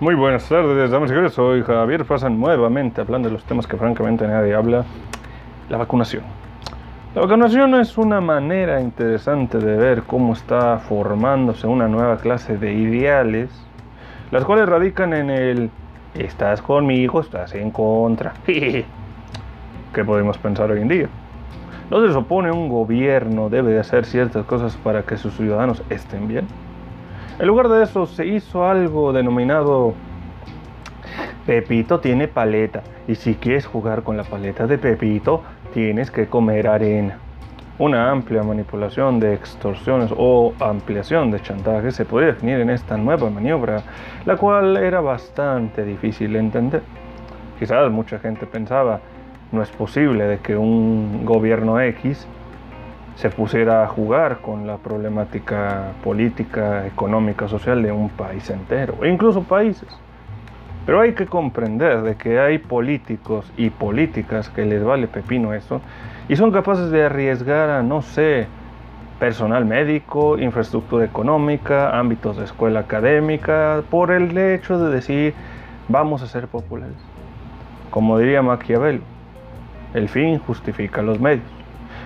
Muy buenas tardes, damas y caballeros. Soy Javier Pasan nuevamente hablando de los temas que francamente nadie habla. La vacunación. La vacunación es una manera interesante de ver cómo está formándose una nueva clase de ideales, las cuales radican en el estás conmigo, estás en contra. ¿Qué podemos pensar hoy en día? ¿No se supone un gobierno debe de hacer ciertas cosas para que sus ciudadanos estén bien? En lugar de eso se hizo algo denominado Pepito tiene paleta y si quieres jugar con la paleta de Pepito tienes que comer arena. Una amplia manipulación de extorsiones o ampliación de chantaje se podría definir en esta nueva maniobra, la cual era bastante difícil de entender. Quizás mucha gente pensaba, no es posible de que un gobierno X se pusiera a jugar con la problemática política, económica, social de un país entero, e incluso países. Pero hay que comprender de que hay políticos y políticas que les vale pepino eso y son capaces de arriesgar a, no sé, personal médico, infraestructura económica, ámbitos de escuela académica, por el hecho de decir vamos a ser populares. Como diría Maquiavelo, el fin justifica los medios.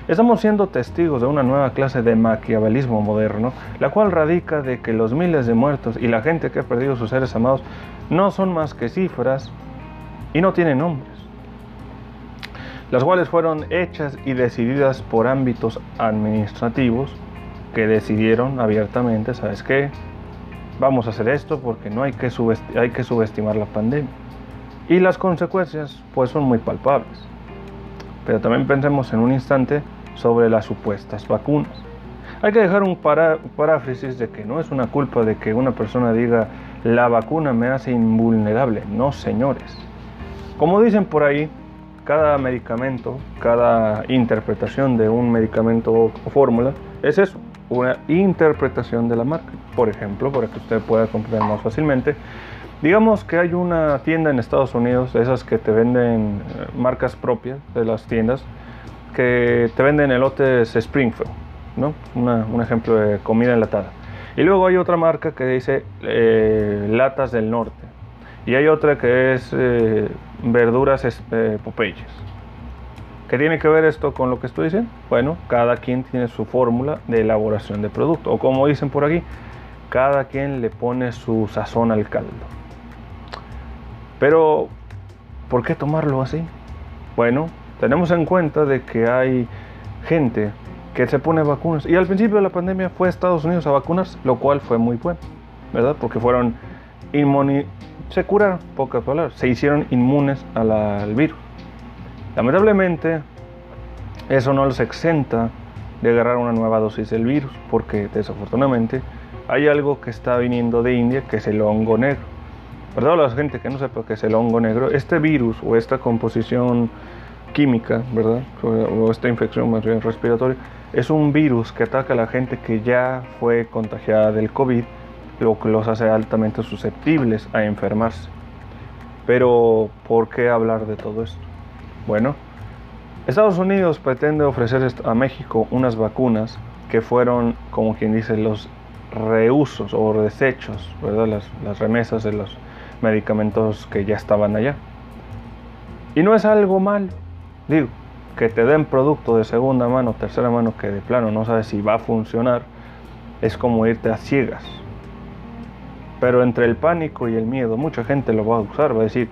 Estamos siendo testigos de una nueva clase de maquiavelismo moderno, la cual radica de que los miles de muertos y la gente que ha perdido sus seres amados no son más que cifras y no tienen nombres, las cuales fueron hechas y decididas por ámbitos administrativos que decidieron abiertamente, ¿sabes qué? Vamos a hacer esto porque no hay que, hay que subestimar la pandemia. Y las consecuencias pues son muy palpables. Pero también pensemos en un instante sobre las supuestas vacunas. Hay que dejar un paráfrasis de que no es una culpa de que una persona diga la vacuna me hace invulnerable. No, señores. Como dicen por ahí, cada medicamento, cada interpretación de un medicamento o fórmula es eso, una interpretación de la marca. Por ejemplo, para que usted pueda comprender más fácilmente, digamos que hay una tienda en Estados Unidos, esas que te venden eh, marcas propias de las tiendas, que te venden elotes Springfield, ¿no? un ejemplo de comida enlatada. Y luego hay otra marca que dice eh, latas del norte. Y hay otra que es eh, verduras eh, Popeyes. ¿Qué tiene que ver esto con lo que estoy diciendo? Bueno, cada quien tiene su fórmula de elaboración de producto. O como dicen por aquí, cada quien le pone su sazón al caldo. Pero, ¿por qué tomarlo así? Bueno, tenemos en cuenta de que hay gente que se pone vacunas. Y al principio de la pandemia fue a Estados Unidos a vacunarse, lo cual fue muy bueno, ¿verdad? Porque fueron inmuni se curaron, pocas palabras, se hicieron inmunes al virus. Lamentablemente, eso no los exenta de agarrar una nueva dosis del virus, porque desafortunadamente hay algo que está viniendo de India, que es el hongo negro. Para toda la gente que no sepa qué es el hongo negro, este virus o esta composición química, ¿verdad? O esta infección más bien respiratoria, es un virus que ataca a la gente que ya fue contagiada del COVID, lo que los hace altamente susceptibles a enfermarse. Pero, ¿por qué hablar de todo esto? Bueno, Estados Unidos pretende ofrecer a México unas vacunas que fueron, como quien dice, los reusos o desechos, ¿verdad? Las, las remesas de los medicamentos que ya estaban allá. Y no es algo mal, digo, que te den producto de segunda mano, tercera mano, que de plano no sabes si va a funcionar, es como irte a ciegas. Pero entre el pánico y el miedo, mucha gente lo va a usar, va a decir,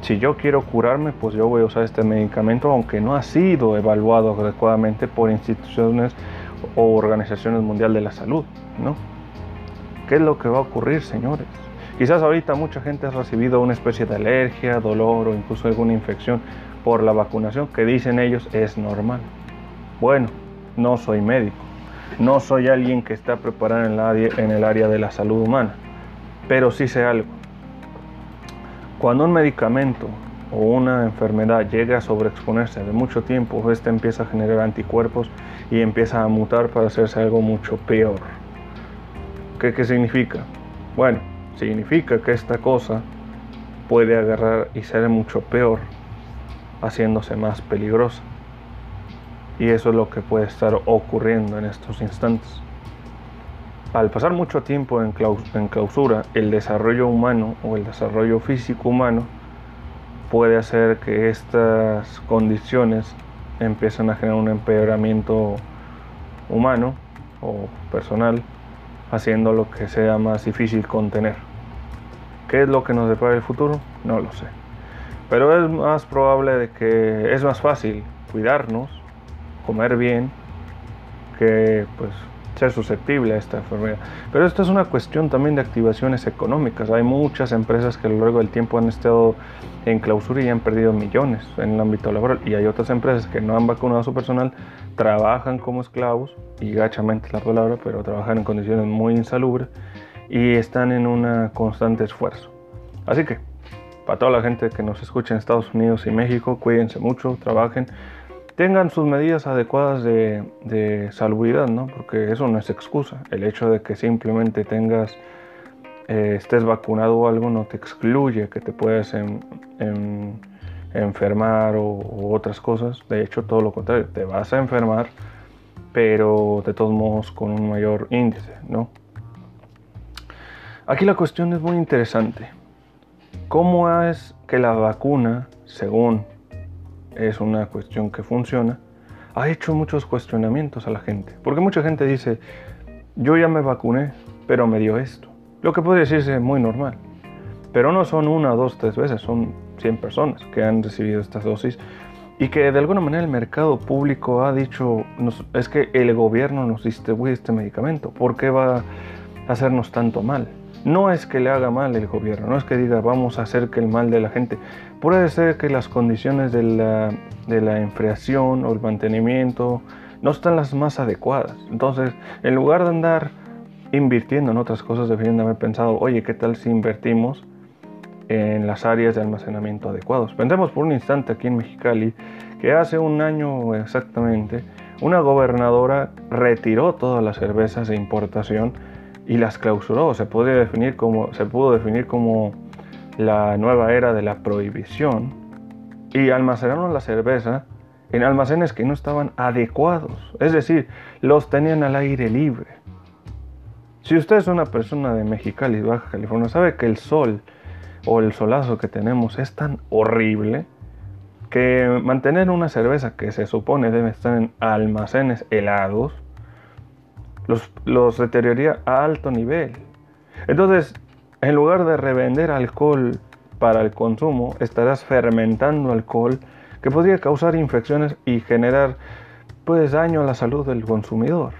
si yo quiero curarme, pues yo voy a usar este medicamento, aunque no ha sido evaluado adecuadamente por instituciones o organizaciones mundiales de la salud, ¿no? ¿Qué es lo que va a ocurrir, señores? Quizás ahorita mucha gente ha recibido una especie de alergia, dolor o incluso alguna infección por la vacunación que dicen ellos es normal. Bueno, no soy médico, no soy alguien que está preparado en área, en el área de la salud humana, pero sí sé algo. Cuando un medicamento o una enfermedad llega a sobreexponerse de mucho tiempo, este empieza a generar anticuerpos y empieza a mutar para hacerse algo mucho peor. ¿Qué, qué significa? Bueno, significa que esta cosa puede agarrar y ser mucho peor haciéndose más peligrosa. Y eso es lo que puede estar ocurriendo en estos instantes. al pasar mucho tiempo en, clausura, el desarrollo humano o el desarrollo físico humano puede hacer que estas condiciones empiecen a generar un empeoramiento humano o personal, haciendo lo que sea más difícil contener. ¿Qué es lo que nos depara el futuro? No lo sé. Pero es más probable de que es más fácil cuidarnos, comer bien, que pues ser susceptible a esta enfermedad. Pero esto es una cuestión también de activaciones económicas. Hay muchas empresas que a lo largo del tiempo han estado en clausura y han perdido millones en el ámbito laboral. Y hay otras empresas que no han vacunado a su personal, trabajan como esclavos, y gachamente la palabra, pero trabajan en condiciones muy insalubres y están en un constante esfuerzo. Así que, para toda la gente que nos escucha en Estados Unidos y México, cuídense mucho, trabajen tengan sus medidas adecuadas de, de, ¿no? Porque eso no es excusa. El hecho de que simplemente tengas, eh, estés vacunado o algo no te excluye que te puedas enfermar o, otras cosas. De hecho, todo lo contrario, te vas a enfermar, pero de todos modos con un mayor índice, ¿no? Aquí la cuestión es muy interesante. ¿Cómo es que la vacuna, según es una cuestión que funciona, ha hecho muchos cuestionamientos a la gente. Porque mucha gente dice, yo ya me vacuné, pero me dio esto. Lo que puede decirse muy normal. Pero no son una, dos, tres veces, son 100 personas que han recibido estas dosis y que de alguna manera el mercado público ha dicho, es que el gobierno nos distribuye este medicamento, ¿por qué va a hacernos tanto mal? No es que le haga mal el gobierno, no es que diga vamos a hacer que el mal de la gente. Puede ser que las condiciones de la, de enfriación o el mantenimiento no están las más adecuadas. Entonces, en lugar de andar invirtiendo en otras cosas, deberían haber pensado, oye, ¿qué tal si invertimos en las áreas de almacenamiento adecuados? Pensemos por un instante aquí en Mexicali que hace un año exactamente, una gobernadora retiró todas las cervezas de importación y las clausuró. Se, puede definir como, se pudo definir como la nueva era de la prohibición y almacenaron la cerveza en almacenes que no estaban adecuados, es decir, los tenían al aire libre. Si usted es una persona de Mexicali, Baja California, sabe que el sol o el solazo que tenemos es tan horrible que mantener una cerveza que se supone debe estar en almacenes helados los, los deterioraría a alto nivel. Entonces, en lugar de revender alcohol para el consumo, estarás fermentando alcohol que podría causar infecciones y generar pues daño a la salud del consumidor.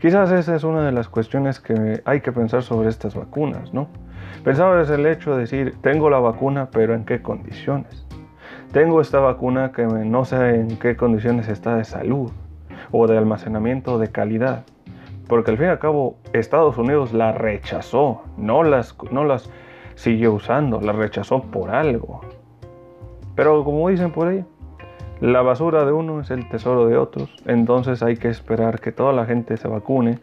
Quizás esa es una de las cuestiones que hay que pensar sobre estas vacunas, ¿no? Pensar es el hecho de decir, tengo la vacuna, pero ¿en qué condiciones? Tengo esta vacuna que no sé en qué condiciones está de salud o de almacenamiento de calidad. Porque al fin y al cabo Estados Unidos la rechazó, no las, no las siguió usando, la rechazó por algo. Pero como dicen por ahí, la basura de uno es el tesoro de otros, entonces hay que esperar que toda la gente se vacune,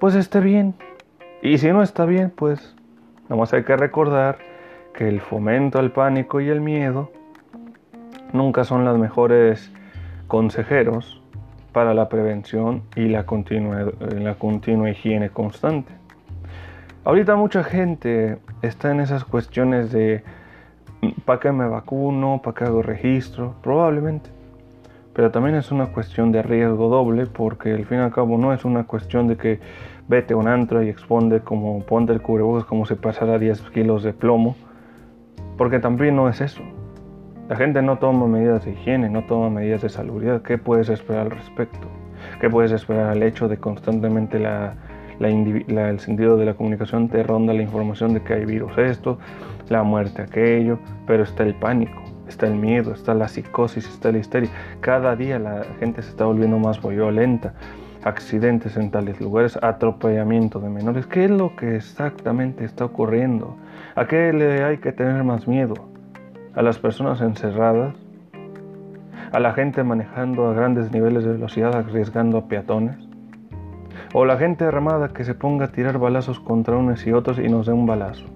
pues esté bien. Y si no está bien, pues nomás hay que recordar que el fomento al pánico y el miedo nunca son los mejores consejeros para la prevención y la continua, la continua higiene constante. Ahorita mucha gente está en esas cuestiones de ¿para qué me vacuno? ¿Para qué hago registro? Probablemente. Pero también es una cuestión de riesgo doble porque al fin y al cabo no es una cuestión de que vete a un antro y exponde como ponte el cubrebocas como si pasara 10 kilos de plomo. Porque también no es eso. La gente no toma medidas de higiene, no toma medidas de salubridad. ¿Qué puedes esperar al respecto? ¿Qué puedes esperar al hecho de constantemente la, el sentido de la comunicación te ronda la información de que hay virus esto, la muerte aquello, pero está el pánico, está el miedo, está la psicosis, está la histeria. Cada día la gente se está volviendo más violenta, accidentes en tales lugares, atropellamiento de menores. ¿Qué es lo que exactamente está ocurriendo? ¿A qué le hay que tener más miedo? A las personas encerradas, a la gente manejando a grandes niveles de velocidad arriesgando a peatones, o la gente armada que se ponga a tirar balazos contra unos y otros y nos dé un balazo.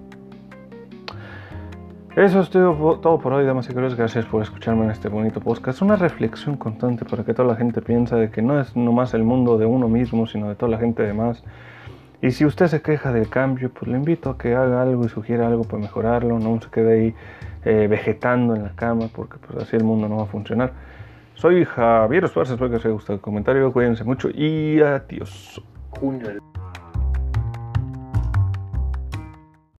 Eso es todo por hoy, damas y caballeros. Gracias por escucharme en este bonito podcast. Una reflexión constante para que toda la gente piensa de que no es nomás el mundo de uno mismo, sino de toda la gente demás. Y si usted se queja del cambio, pues le invito a que haga algo y sugiera algo para mejorarlo, no se quede ahí eh, vegetando en la cama, porque pues así el mundo no va a funcionar. Soy Javier Esparza, espero que os haya gustado el comentario, cuídense mucho y adiós.